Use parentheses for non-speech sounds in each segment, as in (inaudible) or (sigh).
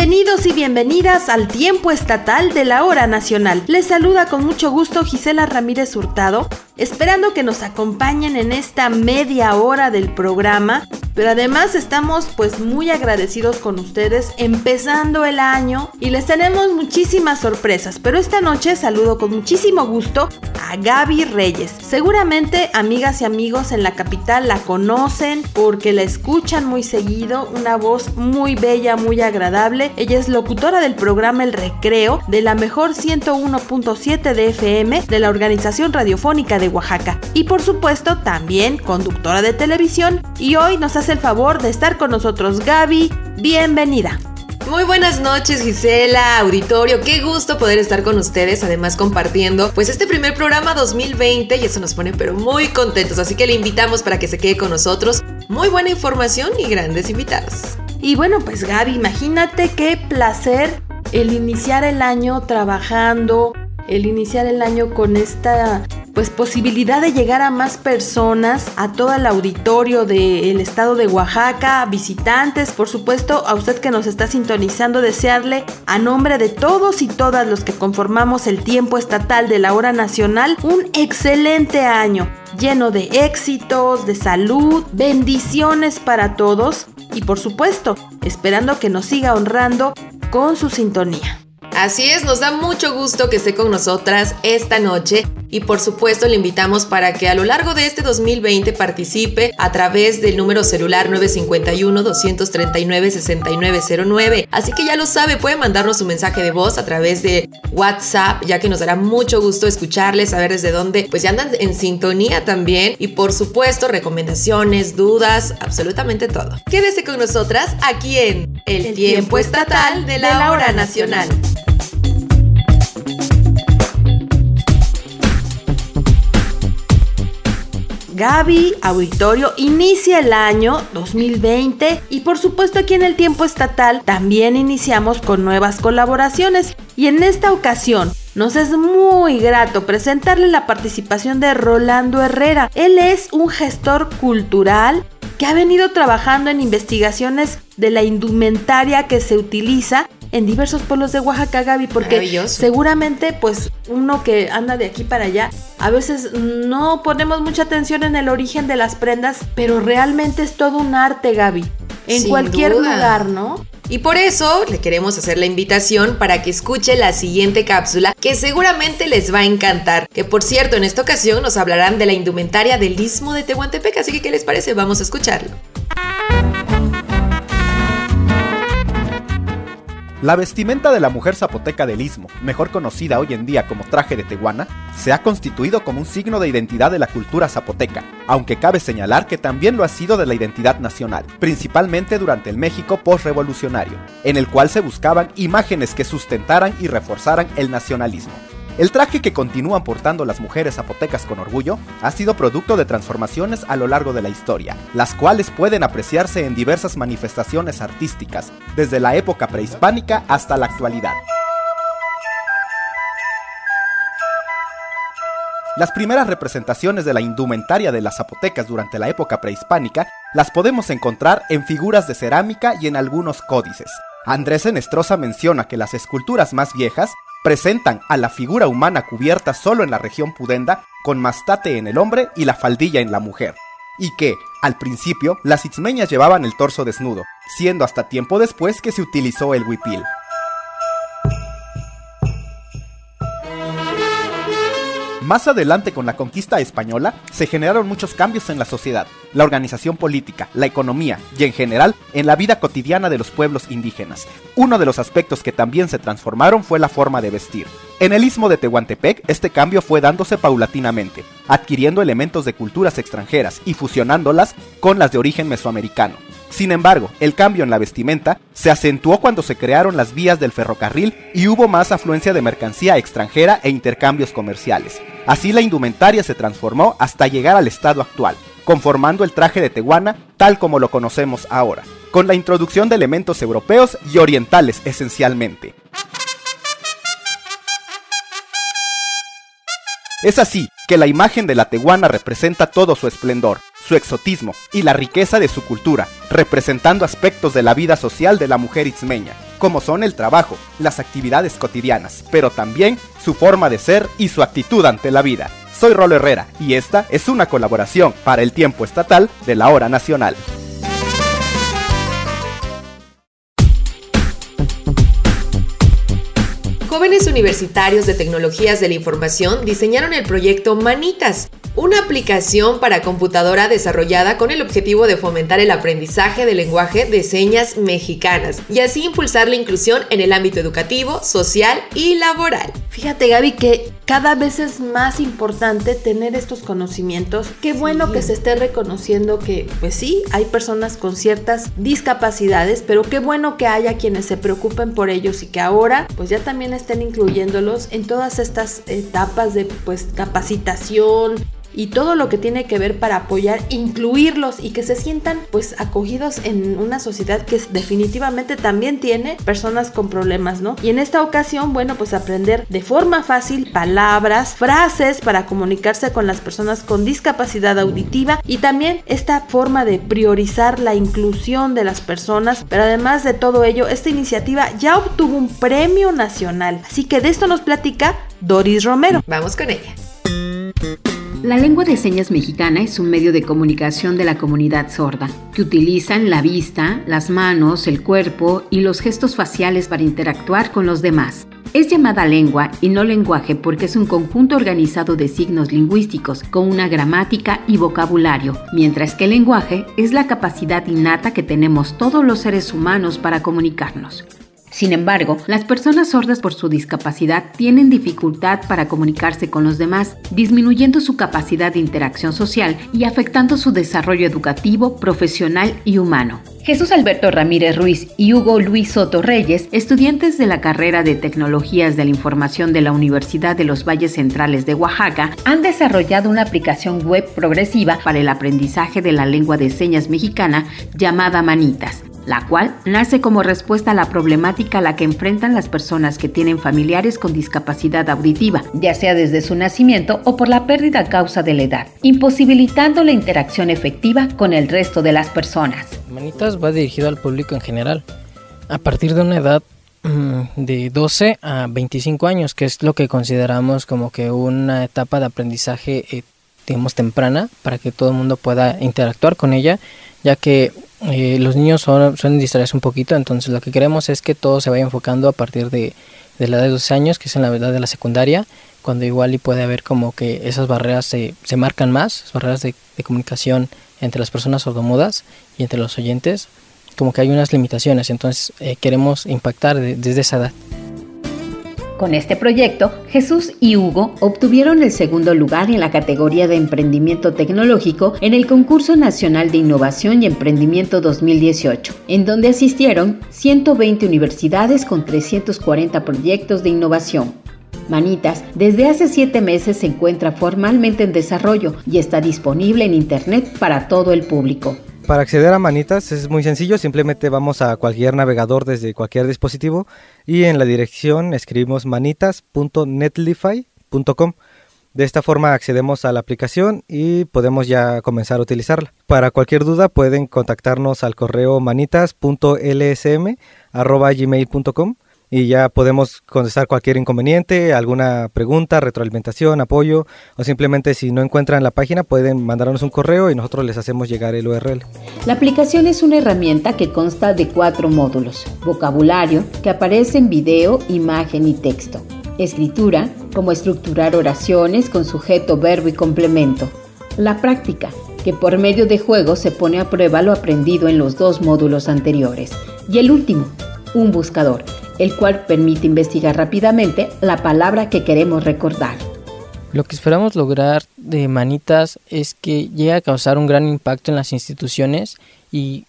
Bienvenidos y bienvenidas al tiempo estatal de la hora nacional. Les saluda con mucho gusto Gisela Ramírez Hurtado, esperando que nos acompañen en esta media hora del programa pero además estamos pues muy agradecidos con ustedes empezando el año y les tenemos muchísimas sorpresas. Pero esta noche saludo con muchísimo gusto a Gaby Reyes. Seguramente amigas y amigos en la capital la conocen porque la escuchan muy seguido. Una voz muy bella, muy agradable. Ella es locutora del programa El Recreo de la mejor 101.7 de FM de la Organización Radiofónica de Oaxaca. Y por supuesto también conductora de televisión y hoy nos hace el favor de estar con nosotros. Gaby, bienvenida. Muy buenas noches Gisela, auditorio, qué gusto poder estar con ustedes, además compartiendo pues este primer programa 2020 y eso nos pone pero muy contentos, así que le invitamos para que se quede con nosotros, muy buena información y grandes invitadas. Y bueno pues Gaby, imagínate qué placer el iniciar el año trabajando, el iniciar el año con esta pues posibilidad de llegar a más personas, a todo el auditorio del estado de Oaxaca, visitantes, por supuesto, a usted que nos está sintonizando, desearle a nombre de todos y todas los que conformamos el tiempo estatal de la hora nacional un excelente año, lleno de éxitos, de salud, bendiciones para todos y por supuesto, esperando que nos siga honrando con su sintonía. Así es, nos da mucho gusto que esté con nosotras esta noche y por supuesto le invitamos para que a lo largo de este 2020 participe a través del número celular 951-239-6909. Así que ya lo sabe, puede mandarnos su mensaje de voz a través de WhatsApp, ya que nos dará mucho gusto escucharles, saber desde dónde pues ya andan en sintonía también y por supuesto recomendaciones, dudas, absolutamente todo. Quédese con nosotras aquí en El, tiempo, estatal de la, hora nacional. Gaby Auditorio inicia el año 2020 y por supuesto aquí en el tiempo estatal también iniciamos con nuevas colaboraciones y en esta ocasión nos es muy grato presentarle la participación de Rolando Herrera. Él es un gestor cultural que ha venido trabajando en investigaciones de la indumentaria que se utiliza en diversos pueblos de Oaxaca, Gaby, porque seguramente pues uno que anda de aquí para allá, a veces no ponemos mucha atención en el origen de las prendas, pero realmente es todo un arte, Gaby, en cualquier lugar, ¿no? Y por eso le queremos hacer la invitación para que escuche la siguiente cápsula que seguramente les va a encantar. Que por cierto, en esta ocasión nos hablarán de la indumentaria del Istmo de Tehuantepec, así que ¿qué les parece? Vamos a escucharlo. La vestimenta de la mujer zapoteca del Istmo, mejor conocida hoy en día como traje de tehuana, se ha constituido como un signo de identidad de la cultura zapoteca, aunque cabe señalar que también lo ha sido de la identidad nacional, principalmente durante el México postrevolucionario, en el cual se buscaban imágenes que sustentaran y reforzaran el nacionalismo. El traje que continúan portando las mujeres zapotecas con orgullo ha sido producto de transformaciones a lo largo de la historia, las cuales pueden apreciarse en diversas manifestaciones artísticas, desde la época prehispánica hasta la actualidad. Las primeras representaciones de la indumentaria de las zapotecas durante la época prehispánica las podemos encontrar en figuras de cerámica y en algunos códices. Andrés Enestrosa menciona que las esculturas más viejas presentan a la figura humana cubierta solo en la región pudenda, con mastate en el hombre y la faldilla en la mujer, y que, al principio, las itzmeñas llevaban el torso desnudo, siendo hasta tiempo después que se utilizó el huipil. Más adelante con la conquista española se generaron muchos cambios en la sociedad, la organización política, la economía y en general en la vida cotidiana de los pueblos indígenas. Uno de los aspectos que también se transformaron fue la forma de vestir. En el istmo de Tehuantepec este cambio fue dándose paulatinamente, adquiriendo elementos de culturas extranjeras y fusionándolas con las de origen mesoamericano. Sin embargo, el cambio en la vestimenta se acentuó cuando se crearon las vías del ferrocarril y hubo más afluencia de mercancía extranjera e intercambios comerciales. Así la indumentaria se transformó hasta llegar al estado actual, conformando el traje de tehuana tal como lo conocemos ahora, con la introducción de elementos europeos y orientales esencialmente. Es así que la imagen de la tehuana representa todo su esplendor, su exotismo y la riqueza de su cultura, representando aspectos de la vida social de la mujer itzmeña, como son el trabajo, las actividades cotidianas, pero también su forma de ser y su actitud ante la vida. Soy Rolo Herrera y esta es una colaboración para el tiempo estatal de la hora nacional. Jóvenes universitarios de tecnologías de la información diseñaron el proyecto Manitas, una aplicación para computadora desarrollada con el objetivo de fomentar el aprendizaje del lenguaje de señas mexicanas y así impulsar la inclusión en el ámbito educativo, social y laboral. Fíjate Gaby que cada vez es más importante tener estos conocimientos. Qué bueno que se esté reconociendo que, pues sí, hay personas con ciertas discapacidades, pero qué bueno que haya quienes se preocupen por ellos y que ahora pues ya también estén incluyéndolos en todas estas etapas de pues capacitación, y todo lo que tiene que ver para apoyar, incluirlos y que se sientan pues acogidos en una sociedad que definitivamente también tiene personas con problemas, ¿no? Y en esta ocasión, bueno, pues aprender de forma fácil palabras, frases para comunicarse con las personas con discapacidad auditiva y también esta forma de priorizar la inclusión de las personas, pero además de todo ello, esta iniciativa ya obtuvo un premio nacional. Así que de esto nos platica Doris Romero. Vamos con ella. La lengua de señas mexicana es un medio de comunicación de la comunidad sorda, que utilizan la vista, las manos, el cuerpo y los gestos faciales para interactuar con los demás. Es llamada lengua y no lenguaje porque es un conjunto organizado de signos lingüísticos con una gramática y vocabulario, mientras que el lenguaje es la capacidad innata que tenemos todos los seres humanos para comunicarnos. Sin embargo, las personas sordas por su discapacidad tienen dificultad para comunicarse con los demás, disminuyendo su capacidad de interacción social y afectando su desarrollo educativo, profesional y humano. Jesús Alberto Ramírez Ruiz y Hugo Luis Soto Reyes, estudiantes de la carrera de Tecnologías de la Información de la Universidad de los Valles Centrales de Oaxaca, han desarrollado una aplicación web progresiva para el aprendizaje de la lengua de señas mexicana llamada Manitas la cual nace como respuesta a la problemática a la que enfrentan las personas que tienen familiares con discapacidad auditiva, ya sea desde su nacimiento o por la pérdida a causa de la edad, imposibilitando la interacción efectiva con el resto de las personas. Manitas va dirigido al público en general, a partir de una edad mm, de 12 a 25 años, que es lo que consideramos como que una etapa de aprendizaje, eh, digamos, temprana, para que todo el mundo pueda interactuar con ella, ya que eh, los niños son, suelen distraerse un poquito, entonces lo que queremos es que todo se vaya enfocando a partir de, la edad de 12 años, que es en la edad de la secundaria, cuando igual y puede haber como que esas barreras se, se marcan más, barreras de, comunicación entre las personas sordomudas y entre los oyentes, como que hay unas limitaciones, entonces eh, queremos impactar desde esa edad. Con este proyecto, Jesús y Hugo obtuvieron el segundo lugar en la categoría de emprendimiento tecnológico en el Concurso Nacional de Innovación y Emprendimiento 2018, en donde asistieron 120 universidades con 340 proyectos de innovación. Manitas desde hace siete meses se encuentra formalmente en desarrollo y está disponible en Internet para todo el público. Para acceder a Manitas es muy sencillo, simplemente vamos a cualquier navegador desde cualquier dispositivo y en la dirección escribimos manitas.netlify.com. De esta forma accedemos a la aplicación y podemos ya comenzar a utilizarla. Para cualquier duda pueden contactarnos al correo manitas.lsm.gmail.com y ya podemos contestar cualquier inconveniente, alguna pregunta, retroalimentación, apoyo o simplemente si no encuentran la página pueden mandarnos un correo y nosotros les hacemos llegar el URL. La aplicación es una herramienta que consta de cuatro módulos. Vocabulario, que aparece en video, imagen y texto. Escritura, como estructurar oraciones con sujeto, verbo y complemento. La práctica, que por medio de juegos se pone a prueba lo aprendido en los dos módulos anteriores. Y el último, un buscador, el cual permite investigar rápidamente la palabra que queremos recordar. Lo que esperamos lograr de Manitas es que llegue a causar un gran impacto en las instituciones y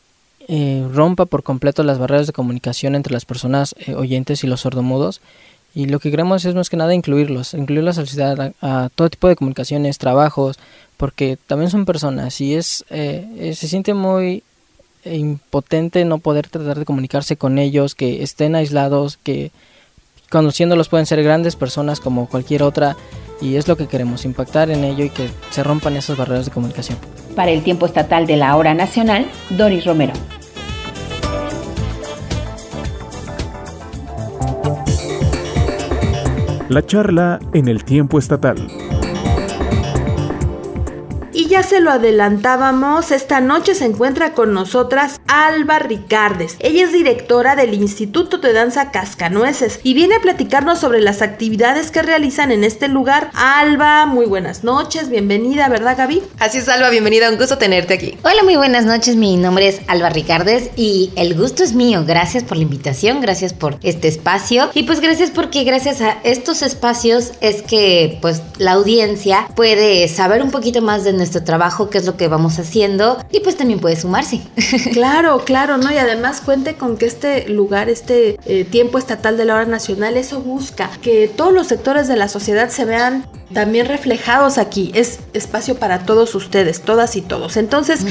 eh, rompa por completo las barreras de comunicación entre las personas eh, oyentes y los sordomudos. Y lo que queremos es más que nada incluirlos, incluirlos a la sociedad, a, todo tipo de comunicaciones, trabajos, porque también son personas y es se siente muy impotente no poder tratar de comunicarse con ellos, que estén aislados, que conociéndolos pueden ser grandes personas como cualquier otra y es lo que queremos, impactar en ello y que se rompan esas barreras de comunicación. Para el tiempo estatal de la hora nacional, Doris Romero. La charla en el tiempo estatal ya se lo adelantábamos, esta noche se encuentra con nosotras Alba Ricardes. Ella es directora del Instituto de Danza Cascanueces y viene a platicarnos sobre las actividades que realizan en este lugar. Alba, muy buenas noches, bienvenida, ¿verdad Gaby? Así es Alba, bienvenida, un gusto tenerte aquí. Hola, muy buenas noches, mi nombre es Alba Ricardes y el gusto es mío. Gracias por la invitación, gracias por este espacio y pues gracias porque gracias a estos espacios es que pues la audiencia puede saber un poquito más de nuestro trabajo, qué es lo que vamos haciendo y pues también puede sumarse. (laughs) Claro, claro, ¿no? Y además cuente con que este lugar, este eh, tiempo estatal de la hora nacional, eso busca que todos los sectores de la sociedad se vean también reflejados aquí. Es espacio para todos ustedes, todas y todos. Entonces,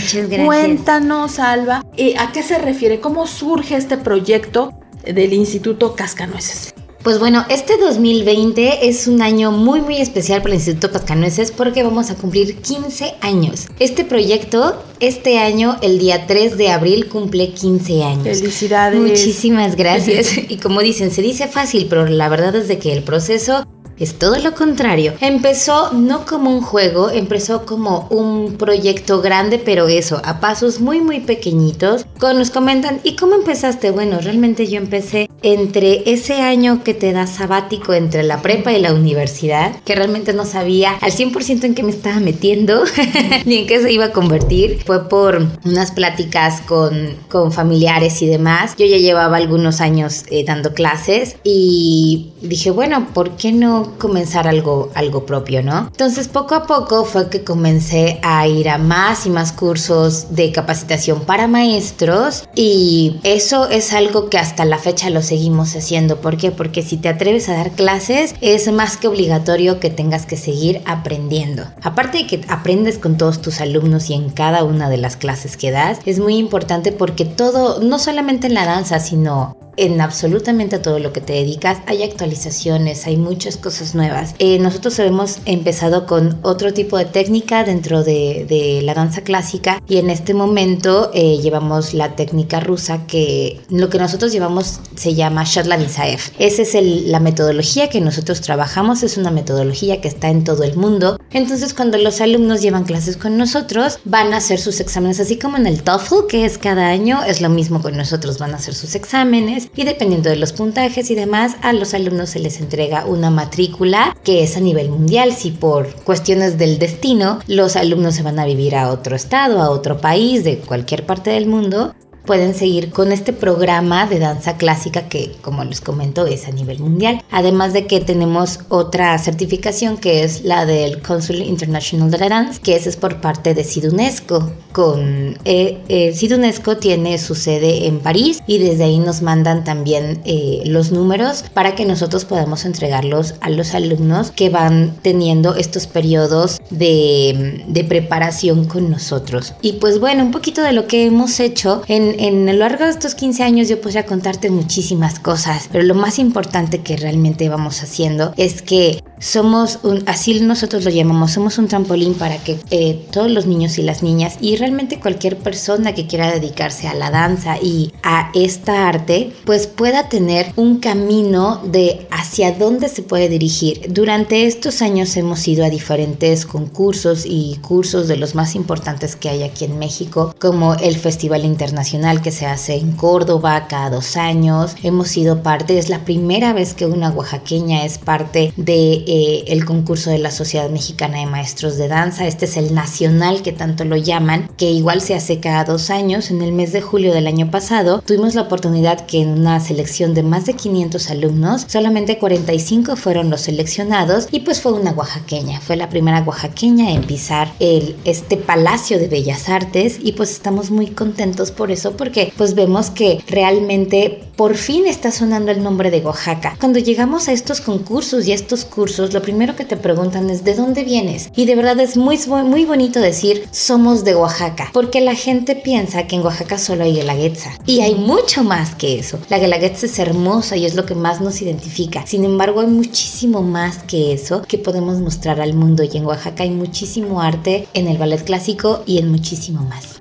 cuéntanos, Alba, eh, ¿a qué se refiere? ¿Cómo surge este proyecto del Instituto Cascanueces? Pues bueno, este 2020 es un año muy muy especial para el Instituto Cascanueces porque vamos a cumplir 15 años. Este proyecto, este año, el día 3 de abril, cumple 15 años. Felicidades. Muchísimas gracias. (laughs) y como dicen, se dice fácil, pero la verdad es de que el proceso es todo lo contrario. Empezó no como un juego, empezó como un proyecto grande, pero eso, a pasos muy muy pequeñitos. Cuando nos comentan, ¿y cómo empezaste? Bueno, realmente yo empecé entre ese año que te da sabático entre la prepa y la universidad, que realmente no sabía al 100% en qué me estaba metiendo, (laughs) ni en qué se iba a convertir. Fue por unas pláticas con, con familiares y demás. Yo ya llevaba algunos años eh, dando clases y dije, bueno, ¿por qué no comenzar algo, algo propio, ¿no? Entonces poco a poco fue que comencé a ir a más y más cursos de capacitación para maestros y eso es algo que hasta la fecha lo seguimos haciendo. ¿Por qué? Porque si te atreves a dar clases es más que obligatorio que tengas que seguir aprendiendo. Aparte de que aprendes con todos tus alumnos y en cada una de las clases que das, es muy importante porque todo, no solamente en la danza, sino en absolutamente todo lo que te dedicas hay actualizaciones, hay muchas cosas nuevas. Eh, nosotros hemos empezado con otro tipo de técnica dentro de, la danza clásica y en este momento eh, llevamos la técnica rusa que lo que nosotros llevamos se llama Shatlan Isaev. Esa es la metodología que nosotros trabajamos, es una metodología que está en todo el mundo. Entonces cuando los alumnos llevan clases con nosotros van a hacer sus exámenes así como en el TOEFL que es cada año, es lo mismo con nosotros, van a hacer sus exámenes y dependiendo de los puntajes y demás, a los alumnos se les entrega una matrícula que es a nivel mundial. Si por cuestiones del destino los alumnos se van a vivir a otro estado, a otro país, de cualquier parte del mundo, pueden seguir con este programa de danza clásica que, como les comento, es a nivel mundial. Además de que tenemos otra certificación que es la del Council International de la Dance, que es por parte de SIDUNESCO. Con eh, eh SIDUNESCO tiene su sede en París y desde ahí nos mandan también eh, los números para que nosotros podamos entregarlos a los alumnos que van teniendo estos periodos de, de preparación con nosotros. Y pues bueno, un poquito de lo que hemos hecho en en, lo largo de estos 15 años yo podría contarte muchísimas cosas, pero lo más importante que realmente vamos haciendo es que somos un, así nosotros lo llamamos, somos un trampolín para que eh, todos los niños y las niñas y realmente cualquier persona que quiera dedicarse a la danza y a esta arte, pues pueda tener un camino de hacia dónde se puede dirigir. Durante estos años hemos ido a diferentes concursos y cursos de los más importantes que hay aquí en México, como el Festival Internacional que se hace en Córdoba cada dos años. Hemos sido parte, es la primera vez que una oaxaqueña es parte de eh, el concurso de la Sociedad Mexicana de Maestros de Danza. Este es el nacional que tanto lo llaman, que igual se hace cada dos años. En el mes de julio del año pasado tuvimos la oportunidad que en una selección de más de 500 alumnos, solamente 45 fueron los seleccionados y pues fue una oaxaqueña. Fue la primera oaxaqueña en pisar este Palacio de Bellas Artes y pues estamos muy contentos por eso porque pues vemos que realmente por fin está sonando el nombre de Oaxaca. Cuando llegamos a estos concursos y a estos lo primero que te preguntan es ¿de dónde vienes? Y de verdad es muy, muy bonito decir somos de Oaxaca, porque la gente piensa que en Oaxaca solo hay guelaguetza. Y hay mucho más que eso. La guelaguetza es hermosa y es lo que más nos identifica. Sin embargo, hay muchísimo más que eso que podemos mostrar al mundo. Y en Oaxaca hay muchísimo arte en el ballet clásico y en muchísimo más.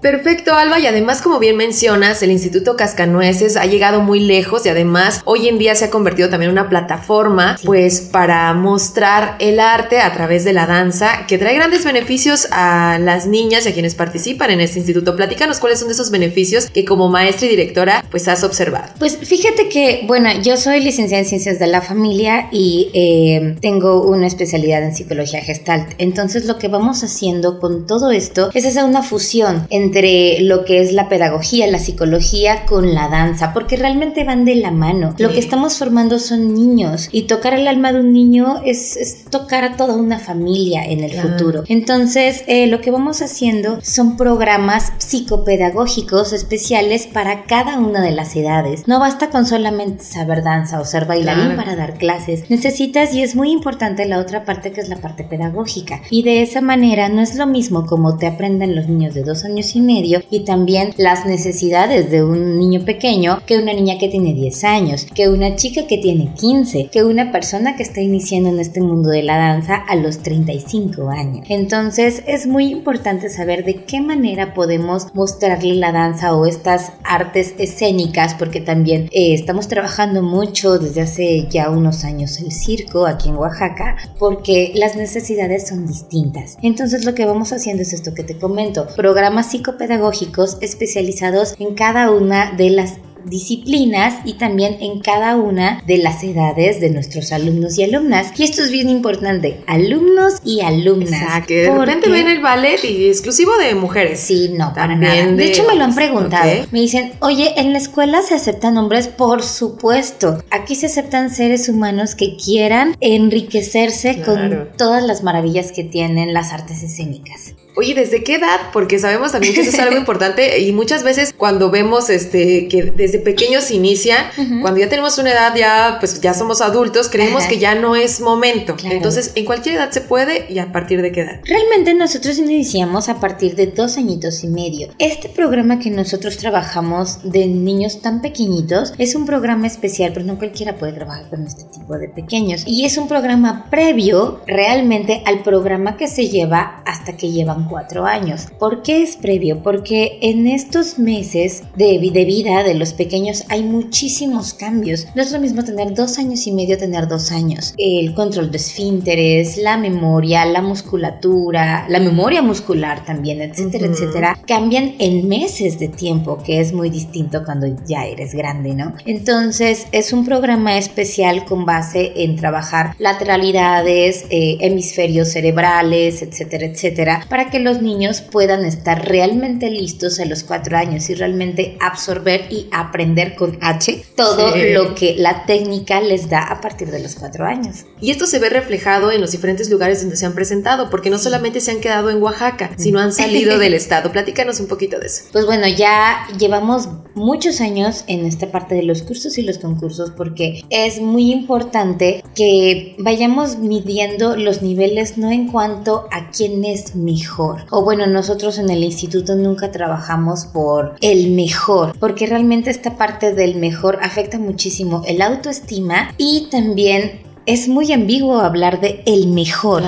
Perfecto, Alba. Y además, como bien mencionas, el Instituto Cascanueces ha llegado muy lejos y además hoy en día se ha convertido también en una plataforma, pues, para mostrar el arte a través de la danza, que trae grandes beneficios a las niñas y a quienes participan en este instituto. Platícanos cuáles son esos beneficios que como maestra y directora, pues, has observado. Pues fíjate que, bueno, yo soy licenciada en Ciencias de la Familia y eh, tengo una especialidad en Psicología Gestalt. Entonces, lo que vamos haciendo con todo esto es hacer una fusión en entre lo que es la pedagogía, la psicología con la danza, porque realmente van de la mano. Lo que estamos formando son niños y tocar el alma de un niño es, tocar a toda una familia en el futuro. Entonces, eh, lo que vamos haciendo son programas psicopedagógicos especiales para cada una de las edades. No basta con solamente saber danza o ser bailarín para dar clases. Necesitas, y es muy importante la otra parte que es la parte pedagógica. Y de esa manera no es lo mismo como te aprenden los niños de dos años y medio y también las necesidades de un niño pequeño que una niña que tiene 10 años, que una chica que tiene 15, que una persona que está iniciando en este mundo de la danza a los 35 años. Entonces es muy importante saber de qué manera podemos mostrarle la danza o estas artes escénicas porque también eh, estamos trabajando mucho desde hace ya unos años el circo aquí en Oaxaca porque las necesidades son distintas. Entonces lo que vamos haciendo es esto que te comento, programas psico pedagógicos especializados en cada una de las disciplinas y también en cada una de las edades de nuestros alumnos y alumnas. Y esto es bien importante, alumnos y alumnas. Exacto, de repente ven el ballet y exclusivo de mujeres. Sí, no, para nada. De, hecho, me lo han preguntado. Me dicen, oye, ¿en la escuela se aceptan hombres? Por supuesto. Aquí se aceptan seres humanos que quieran enriquecerse con todas las maravillas que tienen las artes escénicas. Oye, ¿desde qué edad? Porque sabemos también que eso es algo (laughs) importante y muchas veces cuando vemos este que desde pequeños inicia, cuando ya tenemos una edad ya pues ya somos adultos, creemos que ya no es momento. Entonces, en cualquier edad se puede y a partir de qué edad? Realmente nosotros iniciamos a partir de dos añitos y medio. Este programa que nosotros trabajamos de niños tan pequeñitos es un programa especial, pero no cualquiera puede trabajar con este tipo de pequeños. Y es un programa previo realmente al programa que se lleva hasta que llevan cuatro años. ¿Por qué es previo? Porque en estos meses de, de vida de los pequeños hay muchísimos cambios. No es lo mismo tener dos años y medio tener dos años. El control de esfínteres, la memoria, la musculatura, la memoria muscular también, etcétera, etcétera, cambian en meses de tiempo, que es muy distinto cuando ya eres grande, ¿no? Entonces es un programa especial con base en trabajar lateralidades, eh, hemisferios cerebrales, etcétera, etcétera, para que los niños puedan estar realmente listos a los cuatro años y realmente absorber y aprender con H todo lo que la técnica les da a partir de los cuatro años. Y esto se ve reflejado en los diferentes lugares donde se han presentado, porque no solamente se han quedado en Oaxaca, sino han salido del (laughs) estado. Platícanos un poquito de eso. Pues bueno, ya llevamos muchos años en esta parte de los cursos y los concursos porque es muy importante que vayamos midiendo los niveles no en cuanto a quién es mejor o bueno, nosotros en el instituto nunca trabajamos por el mejor, porque realmente esta parte del mejor afecta muchísimo el autoestima y también es muy ambiguo hablar de el mejor.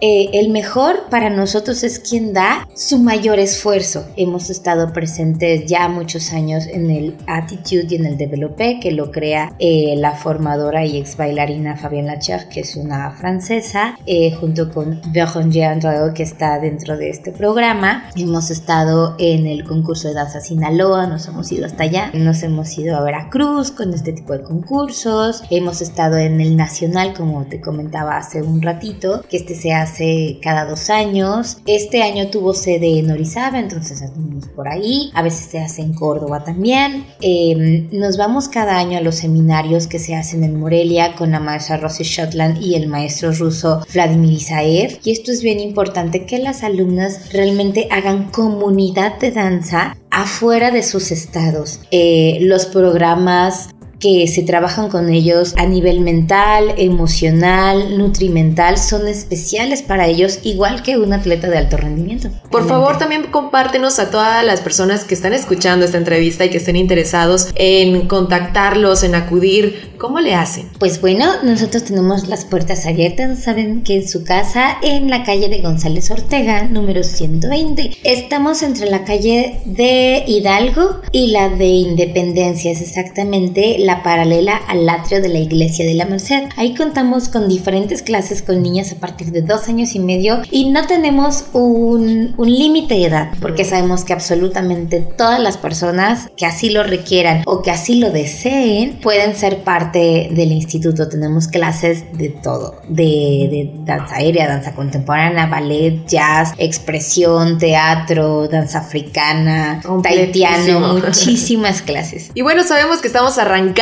Eh, el mejor para nosotros es quien da su mayor esfuerzo. Hemos estado presentes ya muchos años en el Attitude y en el Developé, que lo crea eh, la formadora y ex bailarina Fabienne Lacher, que es una francesa, eh, junto con Virginie Andreu, que está dentro de este programa. Hemos estado en el concurso de danza Sinaloa, nos hemos ido hasta allá, nos hemos ido a Veracruz con este tipo de concursos, hemos estado en el Nacional, como te comentaba hace un ratito, que este se hace cada dos años. Este año tuvo sede en Orizaba, entonces estamos por ahí. A veces se hace en Córdoba también. Em, nos vamos cada año a los seminarios que se hacen en Morelia con la maestra Rosy Shotland y el maestro ruso Vladimir Isaev. Y esto es bien importante que las alumnas realmente hagan comunidad de danza afuera de sus estados. Eh, los programas que se trabajan con ellos a nivel mental, emocional, nutrimental, son especiales para ellos, igual que un atleta de alto rendimiento. Por favor, también compártenos a todas las personas que están escuchando esta entrevista y que estén interesados en contactarlos, en acudir. ¿Cómo le hacen? Pues bueno, nosotros tenemos las puertas abiertas, saben que en su casa, en la calle de González Ortega, número 120. Estamos entre la calle de Hidalgo y la de Independencia, es exactamente la paralela al atrio de la iglesia de la Merced. Ahí contamos con diferentes clases con niñas a partir de dos años y medio y no tenemos un, un límite de edad porque sabemos que absolutamente todas las personas que así lo requieran o que así lo deseen pueden ser parte del instituto. Tenemos clases de todo, de, de danza aérea, danza contemporánea, ballet, jazz, expresión, teatro, danza africana, taitiano, (laughs) muchísimas clases. Y bueno, sabemos que estamos arrancando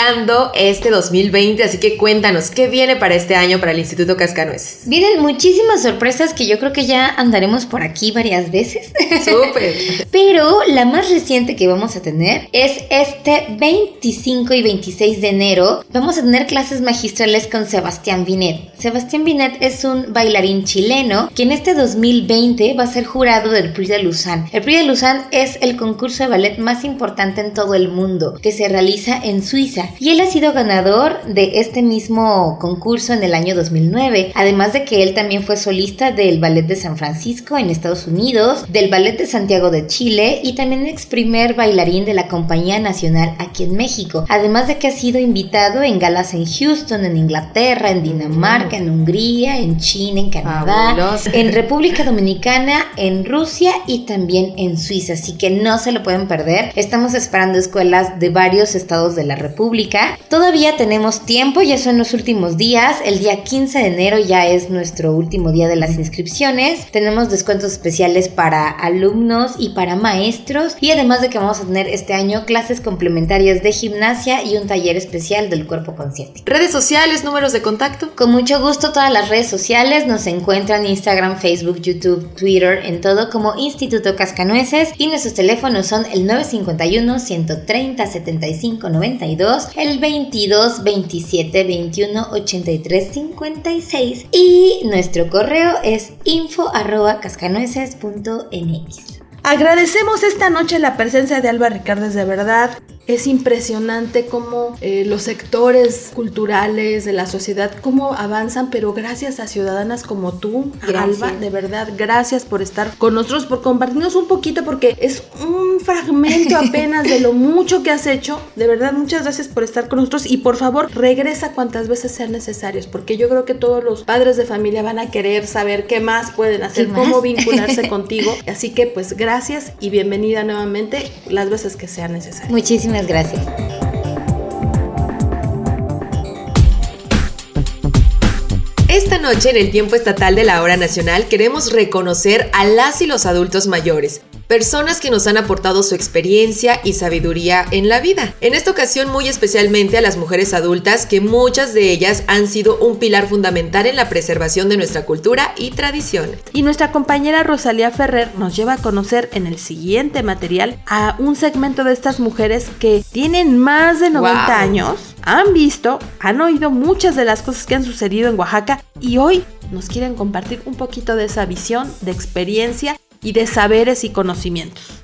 este 2020, así que cuéntanos, ¿qué viene para este año para el Instituto Cascanueces? Vienen muchísimas sorpresas que yo creo que ya andaremos por aquí varias veces. Súper. (laughs) Pero la más reciente que vamos a tener es este 25 y 26 de enero. Vamos a tener clases magistrales con Sebastián Binet. Sebastián Binet es un bailarín chileno que en este 2020 va a ser jurado del Prix de Lausanne. El Prix de Lausanne es el concurso de ballet más importante en todo el mundo que se realiza en Suiza y él ha sido ganador de este mismo concurso en el año 2009, además de que él también fue solista del Ballet de San Francisco en Estados Unidos, del Ballet de Santiago de Chile y también ex primer bailarín de la Compañía Nacional aquí en México, además de que ha sido invitado en galas en Houston, en Inglaterra, en Dinamarca, en Hungría, en China, en Canadá, en República Dominicana, en Rusia y también en Suiza, así que no se lo pueden perder. Estamos esperando escuelas de varios estados de la República Todavía tenemos tiempo, ya son los últimos días. El día 15 de enero ya es nuestro último día de las inscripciones. Tenemos descuentos especiales para alumnos y para maestros. Y además de que vamos a tener este año clases complementarias de gimnasia y un taller especial del cuerpo consciente. Redes sociales, números de contacto. Con mucho gusto todas las redes sociales nos encuentran Instagram, Facebook, YouTube, Twitter, en todo como Instituto Cascanueces y nuestros teléfonos son el 951 130 75 92 el 22 27 21 83 56 y nuestro correo es info arroba cascanueces.mx. Agradecemos esta noche la presencia de Alba Ricardes de verdad. Es impresionante cómo eh, los sectores culturales de la sociedad, cómo avanzan, pero gracias a ciudadanas como tú, Alba, de verdad, gracias por estar con nosotros, por compartirnos un poquito, porque es un fragmento (laughs) apenas de lo mucho que has hecho. De verdad, muchas gracias por estar con nosotros y por favor, regresa cuantas veces sean necesarios, porque yo creo que todos los padres de familia van a querer saber qué más pueden hacer, cómo vincularse (laughs) contigo. Así que, pues, gracias y bienvenida nuevamente las veces que sean necesarias. Muchísimas gracias. Esta noche en el tiempo estatal de la hora nacional queremos reconocer a las y los adultos mayores, personas que nos han aportado su experiencia y sabiduría en la vida. En esta ocasión muy especialmente a las mujeres adultas que muchas de ellas han sido un pilar fundamental en la preservación de nuestra cultura y tradiciones. Y nuestra compañera Rosalía Ferrer nos lleva a conocer en el siguiente material a un segmento de estas mujeres que tienen más de 90 años, han visto, han oído muchas de las cosas que han sucedido en Oaxaca y hoy nos quieren compartir un poquito de esa visión, de experiencia y de saberes y conocimientos.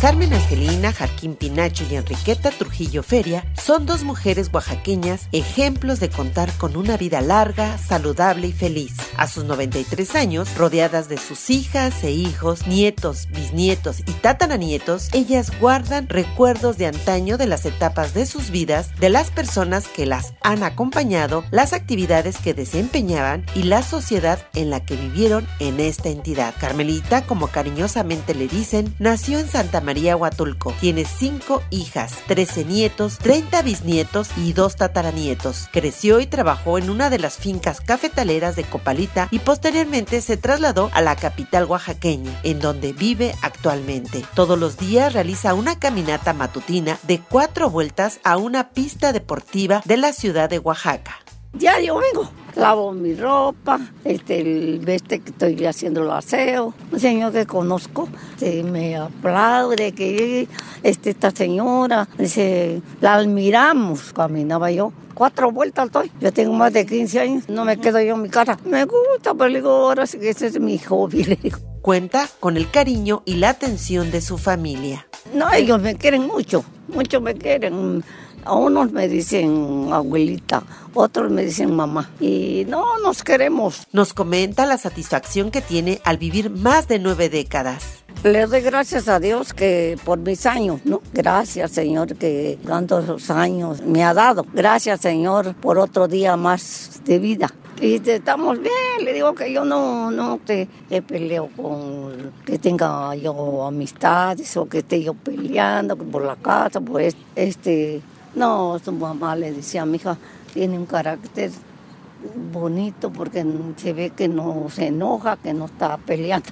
Carmen Angelina Jarquín Pinacho y Enriqueta Trujillo Feria son dos mujeres oaxaqueñas ejemplos de contar con una vida larga, saludable y feliz. A sus 93 años, rodeadas de sus hijas e hijos, nietos, bisnietos y tataranietos, ellas guardan recuerdos de antaño de las etapas de sus vidas, de las personas que las han acompañado, las actividades que desempeñaban y la sociedad en la que vivieron en esta entidad. Carmelita, como cariñosamente le dicen, nació en Santa María Huatulco. Tiene cinco hijas, 13 nietos, 30 bisnietos y dos tataranietos. Creció y trabajó en una de las fincas cafetaleras de Copalita y posteriormente se trasladó a la capital oaxaqueña, en donde vive actualmente. Todos los días realiza una caminata matutina de cuatro vueltas a una pista deportiva de la ciudad de Oaxaca. Diario vengo, lavo mi ropa, este, el veste que estoy haciendo el aseo, un señor que conozco, se me aplaude que este, esta señora, dice, la admiramos, caminaba yo. Cuatro vueltas estoy. Yo tengo más de 15 años. No me quedo yo en mi casa. Me gusta, pero digo, ahora sí que ese es mi hobby. (laughs) Le digo. Cuenta con el cariño y la atención de su familia. No, ellos me quieren mucho. Mucho me quieren. A unos me dicen abuelita, otros me dicen mamá. Y no, nos queremos. Nos comenta la satisfacción que tiene al vivir más de nueve décadas. Le doy gracias a Dios que por mis años, ¿no? Gracias, Señor, que tantos años me ha dado. Gracias, Señor, por otro día más de vida. Y estamos bien, le digo que yo no, no te, te, peleo con que tenga yo amistades o que esté yo peleando por la casa, pues este, no, su mamá le decía a mi hija, tiene un carácter bonito porque se ve que no se enoja, que no está peleando.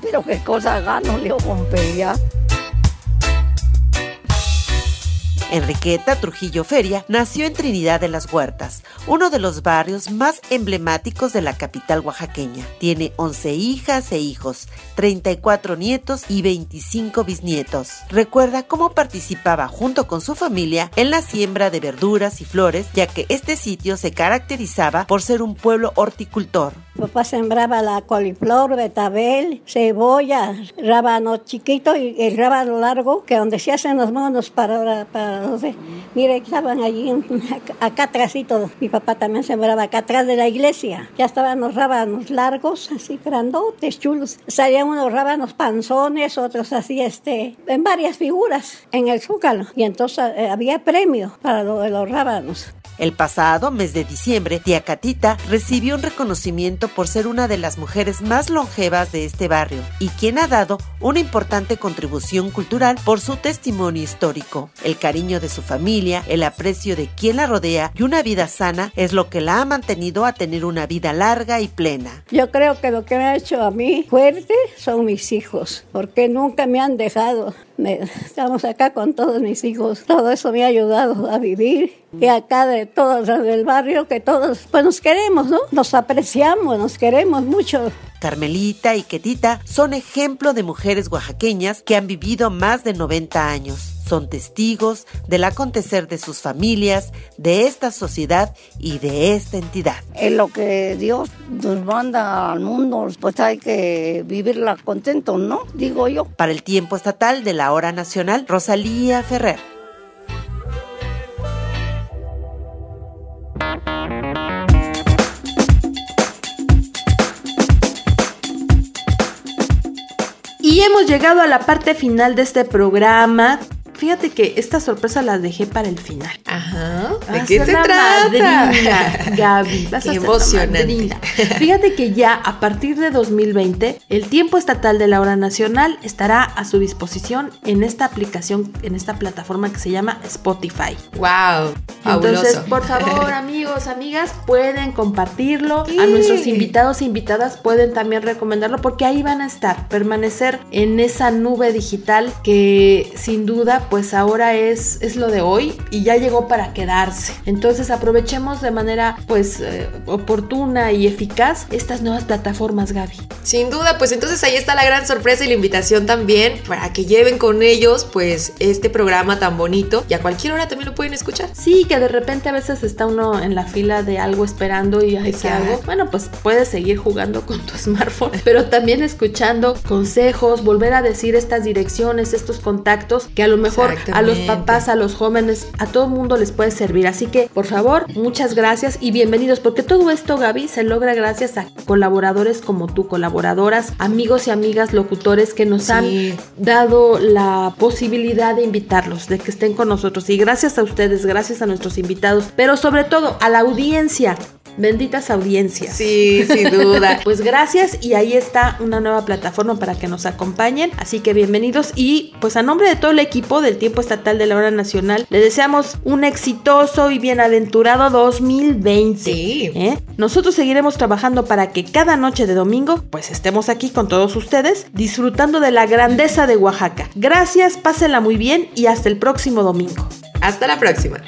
Pero qué cosa gano, le digo, con pelear. Enriqueta Trujillo Feria nació en Trinidad de las Huertas, uno de los barrios más emblemáticos de la capital oaxaqueña. Tiene 11 hijas e hijos, 34 nietos y 25 bisnietos. Recuerda cómo participaba junto con su familia en la siembra de verduras y flores, ya que este sitio se caracterizaba por ser un pueblo horticultor. Papá sembraba la coliflor, betabel, cebolla, rábano chiquito y el rábano largo, que donde se hacen los monos para, para no sé. Mire, estaban allí, acá atrásito. Mi papá también sembraba acá atrás de la iglesia. Ya estaban los rábanos largos, así grandotes, chulos. Salían unos rábanos panzones, otros así, este, en varias figuras en el zúcalo. Y entonces eh, había premio para los rábanos. El pasado mes de diciembre, tía Catita recibió un reconocimiento por ser una de las mujeres más longevas de este barrio y quien ha dado una importante contribución cultural por su testimonio histórico. El cariño de su familia, el aprecio de quien la rodea y una vida sana es lo que la ha mantenido a tener una vida larga y plena. Yo creo que lo que me ha hecho a mí fuerte son mis hijos, porque nunca me han dejado. Me, estamos acá con todos mis hijos. Todo eso me ha ayudado a vivir. Y acá de todos del barrio, que todos pues nos queremos, ¿no? Nos apreciamos, nos queremos mucho. Carmelita y Ketita son ejemplo de mujeres oaxaqueñas que han vivido más de 90 años. Son testigos del acontecer de sus familias, de esta sociedad y de esta entidad. Es lo que Dios nos manda al mundo, pues hay que vivirla contento, ¿no? Digo yo. Para el tiempo estatal de la hora nacional, Rosalía Ferrer. Y hemos llegado a la parte final de este programa. Fíjate que esta sorpresa la dejé para el final. Ajá. ¿De qué a la trata? madrina, Gaby. (laughs) Vas a Qué la emocionante. madrina. (laughs) Fíjate que ya a partir de 2020, el tiempo estatal de la hora nacional estará a su disposición en esta aplicación, en esta plataforma que se llama Spotify. Wow. Entonces, por favor, (laughs) amigos, amigas, pueden compartirlo. Sí. A nuestros invitados e invitadas pueden también recomendarlo porque ahí van a estar, permanecer en esa nube digital que sin duda pues ahora es, es lo de hoy y ya llegó para quedarse. Entonces aprovechemos de manera pues eh, oportuna y eficaz estas nuevas plataformas, Gaby. Sin duda, pues entonces ahí está la gran sorpresa y la invitación también para que lleven con ellos pues este programa tan bonito y a cualquier hora también lo pueden escuchar. Sí, que de repente a veces está uno en la fila de algo esperando y ay, ¿qué hago? Bueno, pues puedes seguir jugando con tu (laughs) smartphone, pero también escuchando consejos, volver a decir estas direcciones, estos contactos que a lo mejor a los papás, a los jóvenes, a todo mundo les puede servir. Así que, por favor, muchas gracias y bienvenidos, porque todo esto, Gaby, se logra gracias a colaboradores como tú, colaboradoras, amigos y amigas locutores que nos han dado la posibilidad de invitarlos, de que estén con nosotros. Y gracias a ustedes, gracias a nuestros invitados, pero sobre todo a la audiencia benditas audiencias. Sí, sin duda. (laughs) pues gracias y ahí está una nueva plataforma para que nos acompañen. Así que bienvenidos y pues a nombre de todo el equipo del Tiempo Estatal de la Hora Nacional, le deseamos un exitoso y bienaventurado 2020. Sí. ¿eh? Nosotros seguiremos trabajando para que cada noche de domingo pues estemos aquí con todos ustedes disfrutando de la grandeza de Oaxaca. Gracias, pásenla muy bien y hasta el próximo domingo. Hasta la próxima.